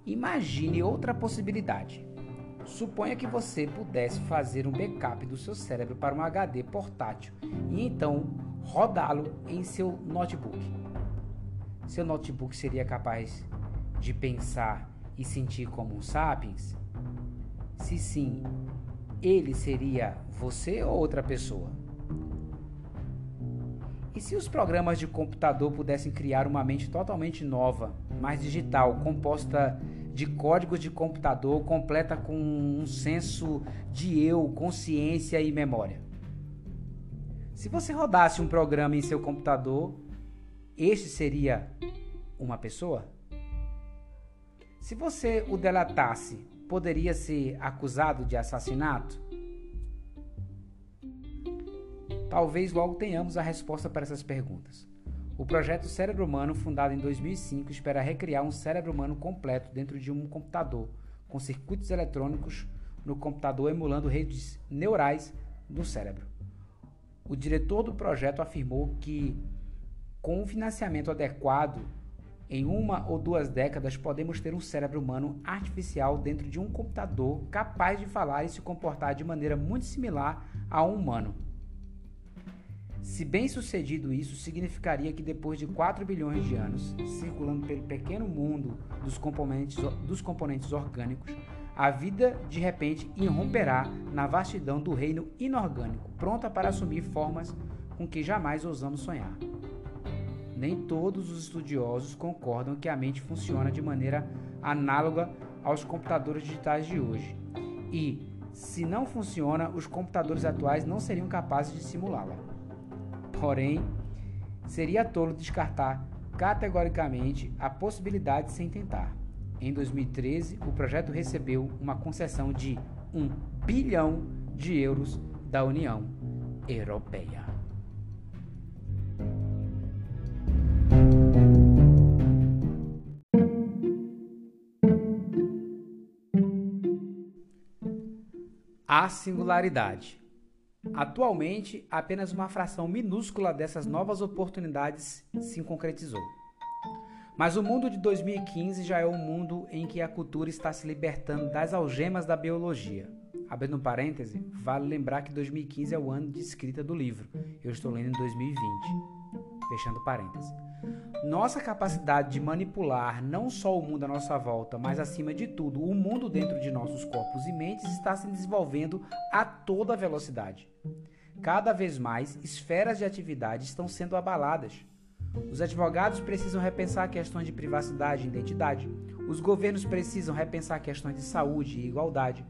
Imagine outra possibilidade. Suponha que você pudesse fazer um backup do seu cérebro para um HD portátil e então rodá-lo em seu notebook. Seu notebook seria capaz de pensar e sentir como um sapiens? Se sim, ele seria você ou outra pessoa? E se os programas de computador pudessem criar uma mente totalmente nova, mais digital, composta de códigos de computador completa com um senso de eu, consciência e memória. Se você rodasse um programa em seu computador, este seria uma pessoa? Se você o delatasse, poderia ser acusado de assassinato? Talvez logo tenhamos a resposta para essas perguntas. O projeto Cérebro Humano, fundado em 2005, espera recriar um cérebro humano completo dentro de um computador, com circuitos eletrônicos no computador emulando redes neurais no cérebro. O diretor do projeto afirmou que, com um financiamento adequado, em uma ou duas décadas podemos ter um cérebro humano artificial dentro de um computador capaz de falar e se comportar de maneira muito similar a um humano. Se bem sucedido isso, significaria que depois de 4 bilhões de anos, circulando pelo pequeno mundo dos componentes, dos componentes orgânicos, a vida de repente irromperá na vastidão do reino inorgânico, pronta para assumir formas com que jamais ousamos sonhar. Nem todos os estudiosos concordam que a mente funciona de maneira análoga aos computadores digitais de hoje. E, se não funciona, os computadores atuais não seriam capazes de simulá-la. Porém, seria tolo descartar categoricamente a possibilidade sem tentar. Em 2013, o projeto recebeu uma concessão de 1 bilhão de euros da União Europeia. A singularidade. Atualmente, apenas uma fração minúscula dessas novas oportunidades se concretizou. Mas o mundo de 2015 já é um mundo em que a cultura está se libertando das algemas da biologia. Abrindo um parêntese, vale lembrar que 2015 é o ano de escrita do livro. Eu estou lendo em 2020. Fechando parêntese. Nossa capacidade de manipular não só o mundo à nossa volta, mas acima de tudo, o mundo dentro de nossos corpos e mentes está se desenvolvendo a toda velocidade. Cada vez mais, esferas de atividade estão sendo abaladas. Os advogados precisam repensar questões de privacidade e identidade. Os governos precisam repensar questões de saúde e igualdade.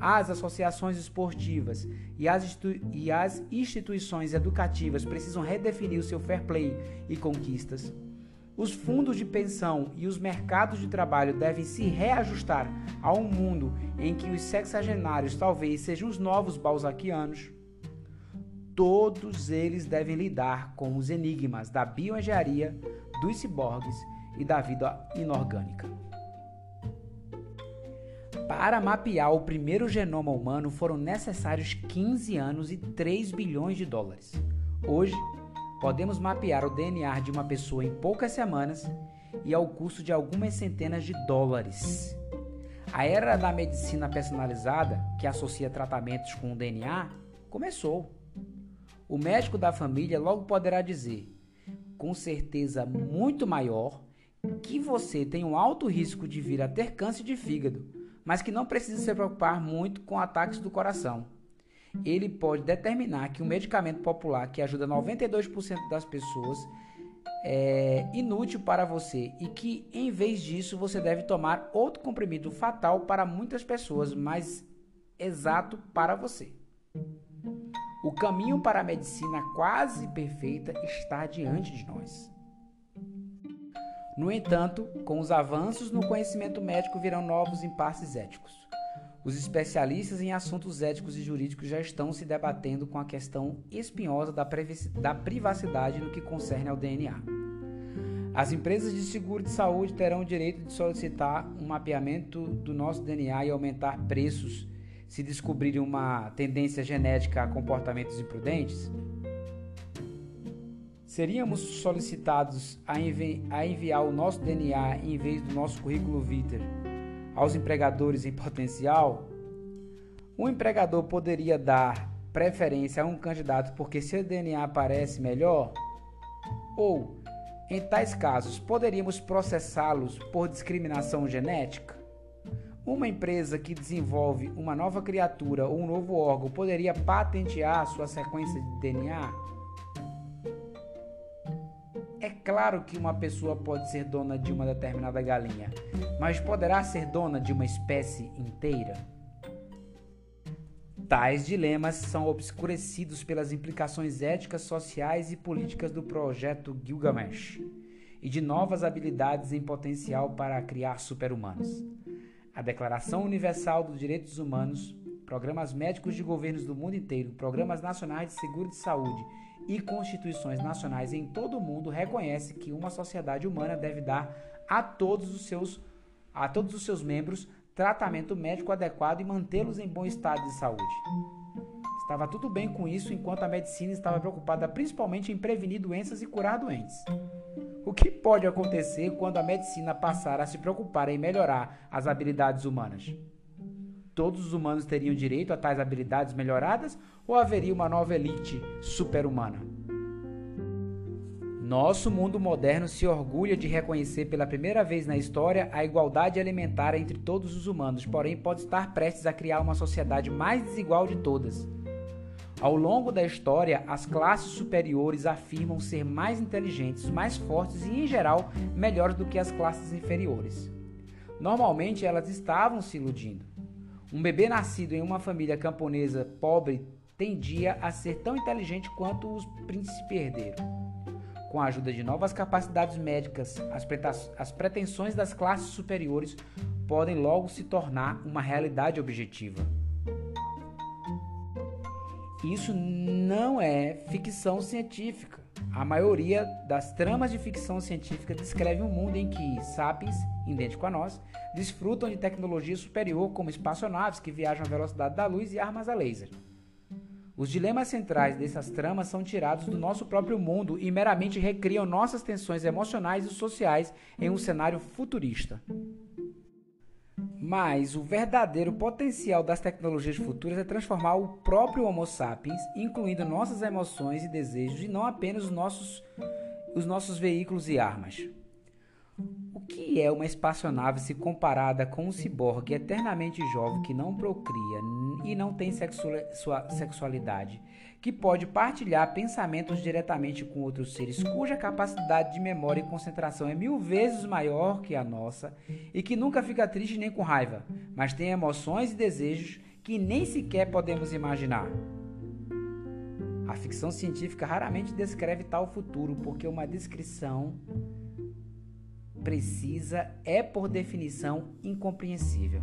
As associações esportivas e as, e as instituições educativas precisam redefinir o seu fair play e conquistas. Os fundos de pensão e os mercados de trabalho devem se reajustar a um mundo em que os sexagenários talvez sejam os novos balzaquianos. Todos eles devem lidar com os enigmas da bioengenharia, dos ciborgues e da vida inorgânica. Para mapear o primeiro genoma humano foram necessários 15 anos e 3 bilhões de dólares. Hoje, podemos mapear o DNA de uma pessoa em poucas semanas e ao custo de algumas centenas de dólares. A era da medicina personalizada, que associa tratamentos com o DNA, começou. O médico da família logo poderá dizer, com certeza muito maior, que você tem um alto risco de vir a ter câncer de fígado, mas que não precisa se preocupar muito com ataques do coração ele pode determinar que um medicamento popular que ajuda 92% das pessoas é inútil para você e que, em vez disso, você deve tomar outro comprimido fatal para muitas pessoas, mas exato para você. O caminho para a medicina quase perfeita está diante de nós. No entanto, com os avanços no conhecimento médico virão novos impasses éticos. Os especialistas em assuntos éticos e jurídicos já estão se debatendo com a questão espinhosa da, da privacidade no que concerne ao DNA. As empresas de seguro de saúde terão o direito de solicitar um mapeamento do nosso DNA e aumentar preços se descobrirem uma tendência genética a comportamentos imprudentes? Seríamos solicitados a, envi a enviar o nosso DNA em vez do nosso currículo vitae aos empregadores em potencial Um empregador poderia dar preferência a um candidato porque seu DNA parece melhor? Ou, em tais casos, poderíamos processá-los por discriminação genética? Uma empresa que desenvolve uma nova criatura ou um novo órgão poderia patentear sua sequência de DNA? É claro que uma pessoa pode ser dona de uma determinada galinha, mas poderá ser dona de uma espécie inteira? Tais dilemas são obscurecidos pelas implicações éticas, sociais e políticas do projeto Gilgamesh e de novas habilidades em potencial para criar super-humanos. A Declaração Universal dos Direitos Humanos, programas médicos de governos do mundo inteiro, programas nacionais de seguro de saúde e constituições nacionais em todo o mundo reconhece que uma sociedade humana deve dar a todos os seus a todos os seus membros tratamento médico adequado e mantê-los em bom estado de saúde. Estava tudo bem com isso enquanto a medicina estava preocupada principalmente em prevenir doenças e curar doentes. O que pode acontecer quando a medicina passar a se preocupar em melhorar as habilidades humanas? Todos os humanos teriam direito a tais habilidades melhoradas ou haveria uma nova elite super-humana? Nosso mundo moderno se orgulha de reconhecer pela primeira vez na história a igualdade alimentar entre todos os humanos, porém pode estar prestes a criar uma sociedade mais desigual de todas. Ao longo da história, as classes superiores afirmam ser mais inteligentes, mais fortes e, em geral, melhores do que as classes inferiores. Normalmente, elas estavam se iludindo. Um bebê nascido em uma família camponesa pobre tendia a ser tão inteligente quanto os príncipes herdeiros. Com a ajuda de novas capacidades médicas, as pretensões das classes superiores podem logo se tornar uma realidade objetiva. Isso não é ficção científica. A maioria das tramas de ficção científica descreve um mundo em que sapiens, idêntico a nós, desfrutam de tecnologia superior como espaçonaves que viajam à velocidade da luz e armas a laser. Os dilemas centrais dessas tramas são tirados do nosso próprio mundo e meramente recriam nossas tensões emocionais e sociais em um cenário futurista. Mas o verdadeiro potencial das tecnologias futuras é transformar o próprio Homo sapiens, incluindo nossas emoções e desejos, e não apenas os nossos, os nossos veículos e armas. O que é uma espaçonave se comparada com um ciborgue eternamente jovem que não procria e não tem sexualidade, que pode partilhar pensamentos diretamente com outros seres, cuja capacidade de memória e concentração é mil vezes maior que a nossa e que nunca fica triste nem com raiva, mas tem emoções e desejos que nem sequer podemos imaginar? A ficção científica raramente descreve tal futuro porque uma descrição precisa é, por definição, incompreensível.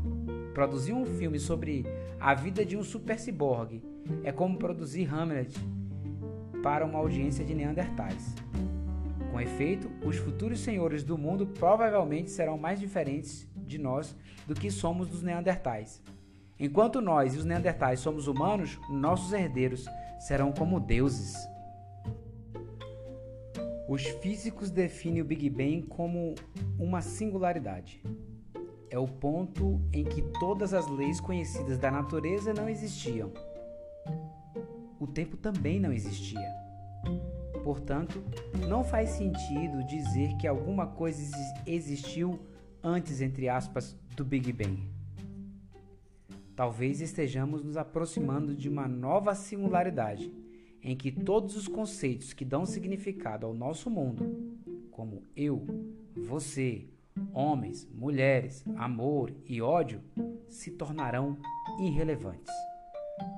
Produzir um filme sobre a vida de um super ciborgue é como produzir Hamlet para uma audiência de Neandertais. Com efeito, os futuros senhores do mundo provavelmente serão mais diferentes de nós do que somos dos Neandertais. Enquanto nós e os Neandertais somos humanos, nossos herdeiros serão como deuses. Os físicos definem o Big Bang como uma singularidade. É o ponto em que todas as leis conhecidas da natureza não existiam. O tempo também não existia. Portanto, não faz sentido dizer que alguma coisa existiu antes, entre aspas, do Big Bang. Talvez estejamos nos aproximando de uma nova singularidade em que todos os conceitos que dão significado ao nosso mundo, como eu, você, homens, mulheres, amor e ódio, se tornarão irrelevantes.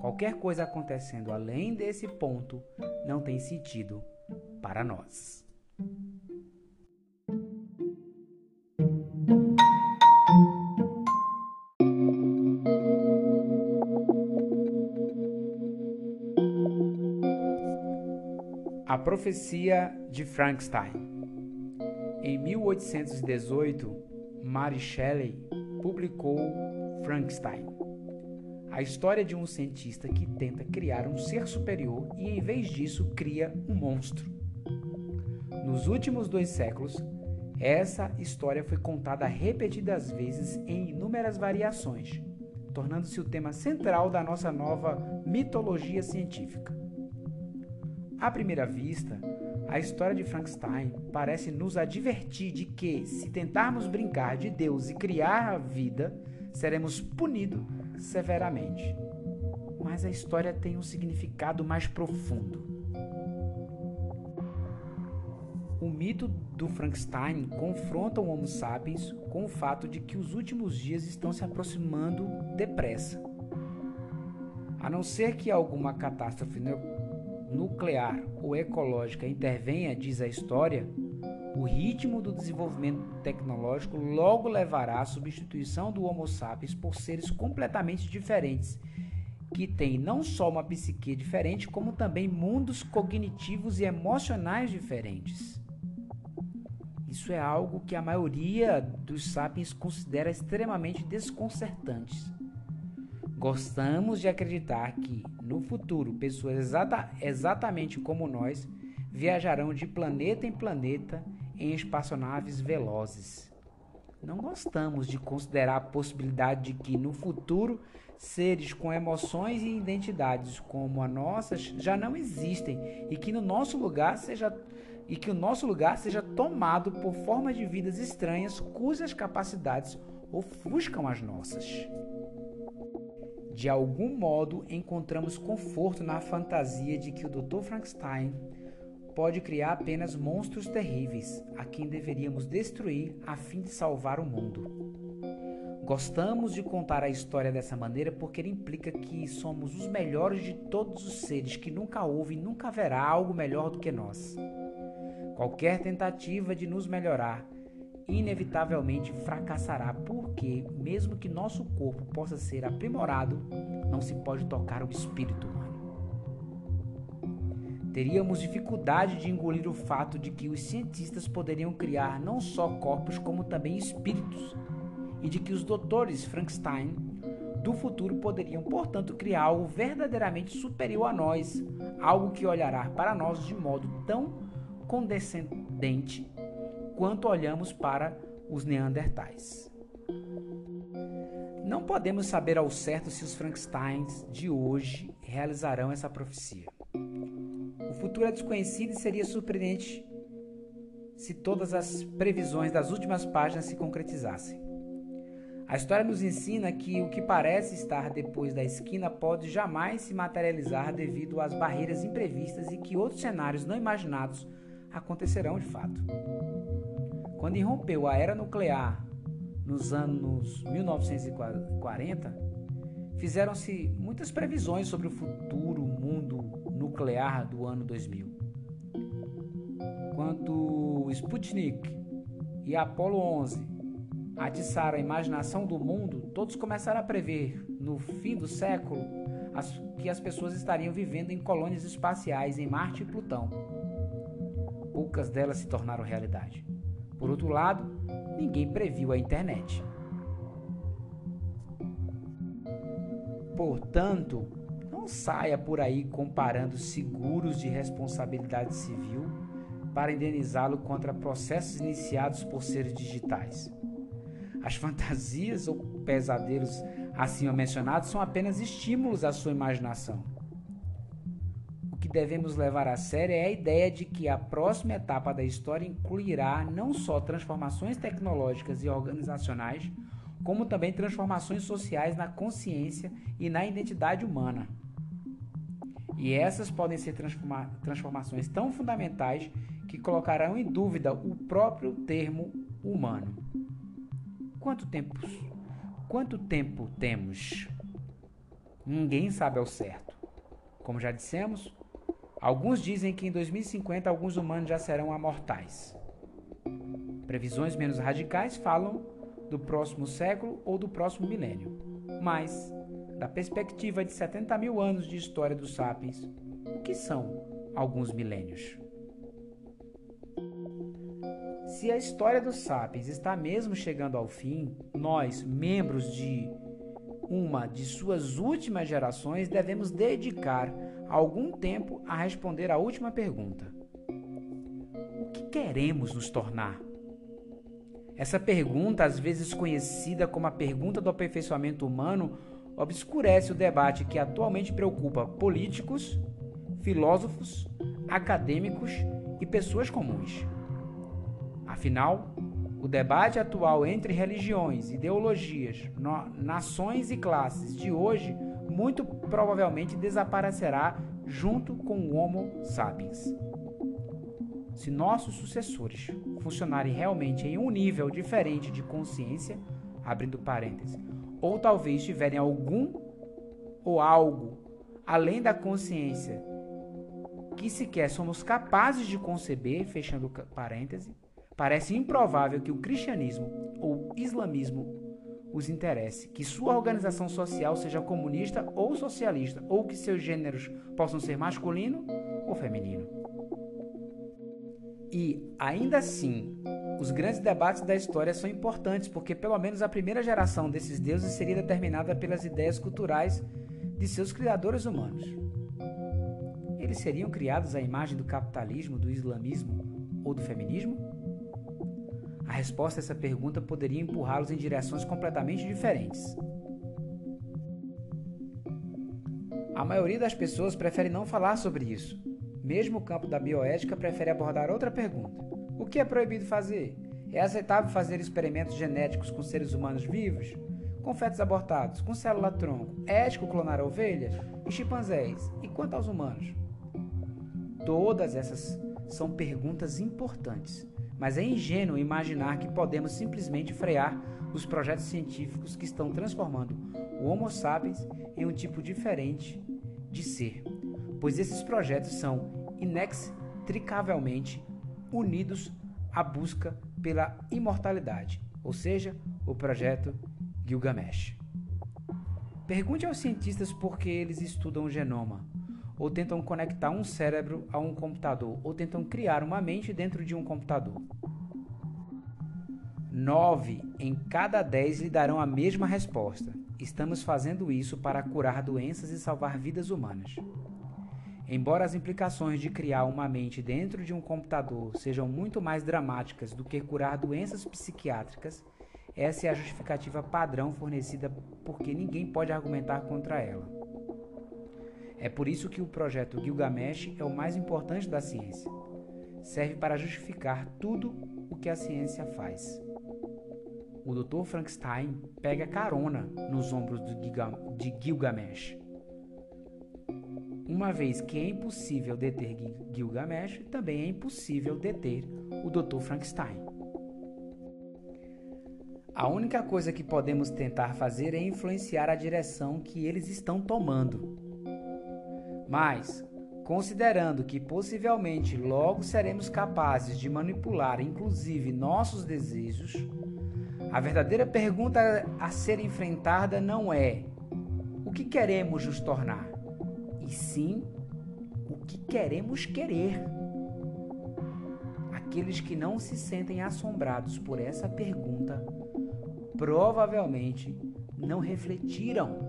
Qualquer coisa acontecendo além desse ponto não tem sentido para nós. Profecia de Frankenstein. Em 1818, Mary Shelley publicou Frankenstein, a história de um cientista que tenta criar um ser superior e, em vez disso, cria um monstro. Nos últimos dois séculos, essa história foi contada repetidas vezes em inúmeras variações. tornando-se o tema central da nossa nova mitologia científica. À primeira vista, a história de Frankenstein parece nos advertir de que, se tentarmos brincar de Deus e criar a vida, seremos punidos severamente. Mas a história tem um significado mais profundo. O mito do Frankenstein confronta o Homo sapiens com o fato de que os últimos dias estão se aproximando depressa. A não ser que alguma catástrofe nuclear ou ecológica intervenha, diz a história, o ritmo do desenvolvimento tecnológico logo levará à substituição do Homo sapiens por seres completamente diferentes, que têm não só uma psique diferente, como também mundos cognitivos e emocionais diferentes. Isso é algo que a maioria dos sapiens considera extremamente desconcertante. Gostamos de acreditar que, no futuro, pessoas exata, exatamente como nós viajarão de planeta em planeta em espaçonaves velozes. Não gostamos de considerar a possibilidade de que, no futuro, seres com emoções e identidades como a nossas já não existem e que no nosso lugar seja e que o nosso lugar seja tomado por formas de vidas estranhas cujas capacidades ofuscam as nossas. De algum modo, encontramos conforto na fantasia de que o Dr. Frankenstein pode criar apenas monstros terríveis, a quem deveríamos destruir a fim de salvar o mundo. Gostamos de contar a história dessa maneira porque ele implica que somos os melhores de todos os seres, que nunca houve e nunca haverá algo melhor do que nós. Qualquer tentativa de nos melhorar inevitavelmente fracassará, porque, mesmo que nosso corpo possa ser aprimorado, não se pode tocar o espírito humano. Teríamos dificuldade de engolir o fato de que os cientistas poderiam criar não só corpos, como também espíritos, e de que os doutores Frankenstein do futuro poderiam, portanto, criar algo verdadeiramente superior a nós, algo que olhará para nós de modo tão condescendente quanto olhamos para os Neandertais. Não podemos saber ao certo se os Frankensteins de hoje realizarão essa profecia. O futuro é desconhecido e seria surpreendente se todas as previsões das últimas páginas se concretizassem. A história nos ensina que o que parece estar depois da esquina pode jamais se materializar devido às barreiras imprevistas e que outros cenários não imaginados acontecerão de fato. Quando irrompeu a era nuclear nos anos 1940, fizeram-se muitas previsões sobre o futuro mundo nuclear do ano 2000. Quando Sputnik e Apollo 11 atiçaram a imaginação do mundo, todos começaram a prever, no fim do século, as, que as pessoas estariam vivendo em colônias espaciais em Marte e Plutão. Poucas delas se tornaram realidade. Por outro lado, ninguém previu a internet. Portanto, não saia por aí comparando seguros de responsabilidade civil para indenizá-lo contra processos iniciados por seres digitais. As fantasias ou pesadelos acima mencionados são apenas estímulos à sua imaginação que devemos levar a sério é a ideia de que a próxima etapa da história incluirá não só transformações tecnológicas e organizacionais, como também transformações sociais na consciência e na identidade humana. E essas podem ser transforma transformações tão fundamentais que colocarão em dúvida o próprio termo humano. Quanto tempo, quanto tempo temos? Ninguém sabe ao certo. Como já dissemos, Alguns dizem que em 2050 alguns humanos já serão amortais. Previsões menos radicais falam do próximo século ou do próximo milênio. Mas, da perspectiva de 70 mil anos de história dos sapiens, o que são alguns milênios? Se a história dos sapiens está mesmo chegando ao fim, nós, membros de uma de suas últimas gerações, devemos dedicar algum tempo a responder a última pergunta: O que queremos nos tornar? Essa pergunta, às vezes conhecida como a pergunta do aperfeiçoamento humano obscurece o debate que atualmente preocupa políticos, filósofos, acadêmicos e pessoas comuns. Afinal, o debate atual entre religiões, ideologias, nações e classes de hoje muito provavelmente desaparecerá junto com o Homo sapiens. Se nossos sucessores funcionarem realmente em um nível diferente de consciência, abrindo parênteses, ou talvez tiverem algum ou algo além da consciência que sequer somos capazes de conceber, fechando parêntese, parece improvável que o cristianismo ou islamismo os interesse, que sua organização social seja comunista ou socialista, ou que seus gêneros possam ser masculino ou feminino. E, ainda assim, os grandes debates da história são importantes porque, pelo menos, a primeira geração desses deuses seria determinada pelas ideias culturais de seus criadores humanos. Eles seriam criados à imagem do capitalismo, do islamismo ou do feminismo? A resposta a essa pergunta poderia empurrá-los em direções completamente diferentes. A maioria das pessoas prefere não falar sobre isso, mesmo o campo da bioética prefere abordar outra pergunta: o que é proibido fazer? É aceitável fazer experimentos genéticos com seres humanos vivos? Com fetos abortados, com célula-tronco? É ético clonar ovelhas e chimpanzés? E quanto aos humanos? Todas essas são perguntas importantes, mas é ingênuo imaginar que podemos simplesmente frear os projetos científicos que estão transformando o Homo sapiens em um tipo diferente de ser pois esses projetos são inextricavelmente unidos à busca pela imortalidade, ou seja, o projeto Gilgamesh. Pergunte aos cientistas por que eles estudam o genoma, ou tentam conectar um cérebro a um computador, ou tentam criar uma mente dentro de um computador. Nove em cada dez lhe darão a mesma resposta. Estamos fazendo isso para curar doenças e salvar vidas humanas. Embora as implicações de criar uma mente dentro de um computador sejam muito mais dramáticas do que curar doenças psiquiátricas, essa é a justificativa padrão fornecida porque ninguém pode argumentar contra ela. É por isso que o projeto Gilgamesh é o mais importante da ciência. Serve para justificar tudo o que a ciência faz. O Dr. Frankenstein pega carona nos ombros de Gilgamesh uma vez que é impossível deter Gilgamesh, também é impossível deter o Dr. Frankenstein. A única coisa que podemos tentar fazer é influenciar a direção que eles estão tomando. Mas, considerando que possivelmente logo seremos capazes de manipular inclusive nossos desejos, a verdadeira pergunta a ser enfrentada não é: o que queremos nos tornar? e sim o que queremos querer. Aqueles que não se sentem assombrados por essa pergunta provavelmente não refletiram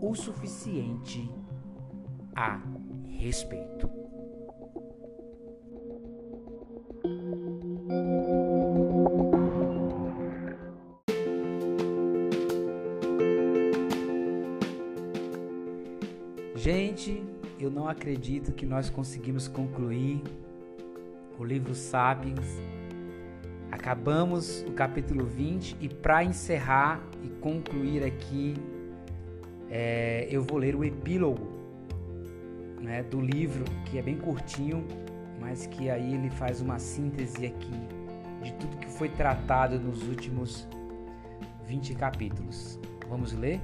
o suficiente a respeito. Gente, eu não acredito que nós conseguimos concluir o livro Sapiens. Acabamos o capítulo 20 e para encerrar e concluir aqui, é, eu vou ler o epílogo né, do livro, que é bem curtinho, mas que aí ele faz uma síntese aqui de tudo que foi tratado nos últimos 20 capítulos. Vamos ler?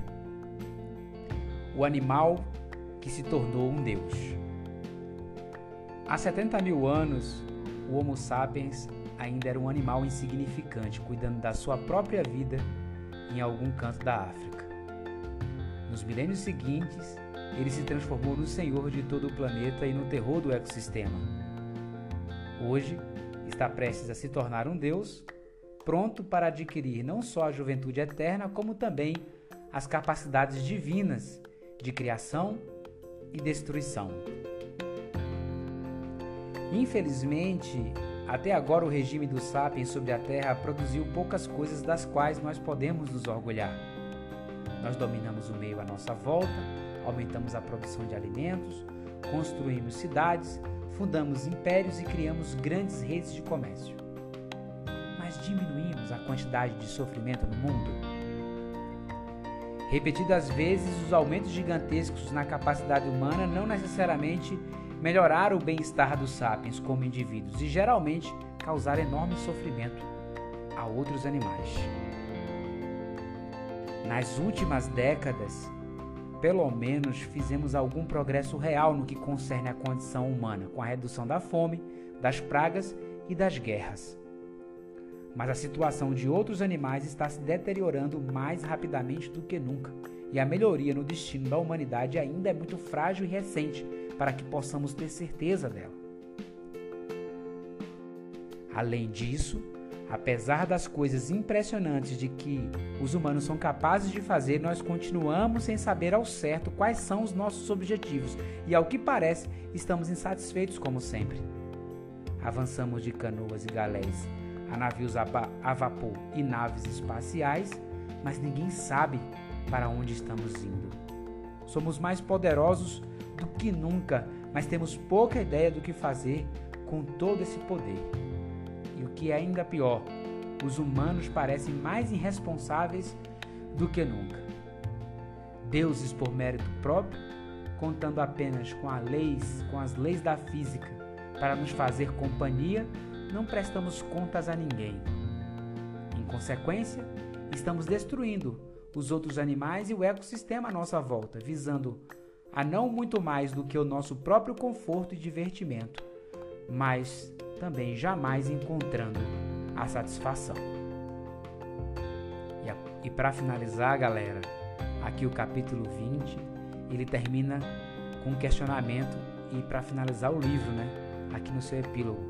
O animal que se tornou um Deus. Há 70 mil anos, o Homo sapiens ainda era um animal insignificante, cuidando da sua própria vida em algum canto da África. Nos milênios seguintes, ele se transformou no senhor de todo o planeta e no terror do ecossistema. Hoje, está prestes a se tornar um Deus, pronto para adquirir não só a juventude eterna, como também as capacidades divinas de criação e destruição. Infelizmente, até agora o regime dos sapiens sobre a Terra produziu poucas coisas das quais nós podemos nos orgulhar. Nós dominamos o meio à nossa volta, aumentamos a produção de alimentos, construímos cidades, fundamos impérios e criamos grandes redes de comércio. Mas diminuímos a quantidade de sofrimento no mundo? Repetidas vezes, os aumentos gigantescos na capacidade humana não necessariamente melhoraram o bem-estar dos sapiens como indivíduos e geralmente causaram enorme sofrimento a outros animais. Nas últimas décadas, pelo menos fizemos algum progresso real no que concerne à condição humana, com a redução da fome, das pragas e das guerras. Mas a situação de outros animais está se deteriorando mais rapidamente do que nunca, e a melhoria no destino da humanidade ainda é muito frágil e recente para que possamos ter certeza dela. Além disso, Apesar das coisas impressionantes de que os humanos são capazes de fazer, nós continuamos sem saber ao certo quais são os nossos objetivos e, ao que parece, estamos insatisfeitos como sempre. Avançamos de canoas e galés a navios a, a vapor e naves espaciais, mas ninguém sabe para onde estamos indo. Somos mais poderosos do que nunca, mas temos pouca ideia do que fazer com todo esse poder. E o que é ainda pior, os humanos parecem mais irresponsáveis do que nunca. Deuses por mérito próprio, contando apenas com, leis, com as leis da física para nos fazer companhia, não prestamos contas a ninguém. Em consequência, estamos destruindo os outros animais e o ecossistema à nossa volta, visando a não muito mais do que o nosso próprio conforto e divertimento, mas também jamais encontrando a satisfação. E, e para finalizar, galera, aqui o capítulo 20, ele termina com um questionamento e para finalizar o livro, né, aqui no seu epílogo.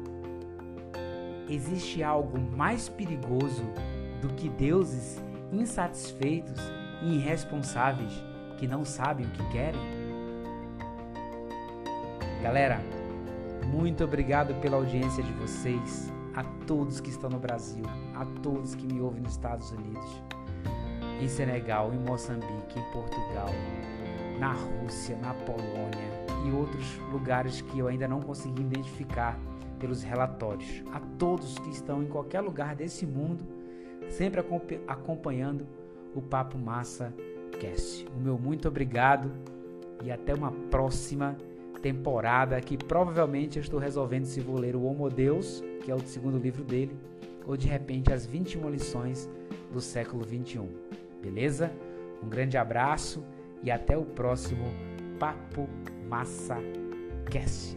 Existe algo mais perigoso do que deuses insatisfeitos e irresponsáveis que não sabem o que querem? Galera, muito obrigado pela audiência de vocês, a todos que estão no Brasil, a todos que me ouvem nos Estados Unidos, em Senegal, em Moçambique, em Portugal, na Rússia, na Polônia e outros lugares que eu ainda não consegui identificar pelos relatórios. A todos que estão em qualquer lugar desse mundo, sempre acompanhando o Papo Massa Cast. O meu muito obrigado e até uma próxima temporada que provavelmente eu estou resolvendo se vou ler o Homo Deus, que é o segundo livro dele, ou de repente as 21 lições do século 21. Beleza? Um grande abraço e até o próximo Papo Massa Cast.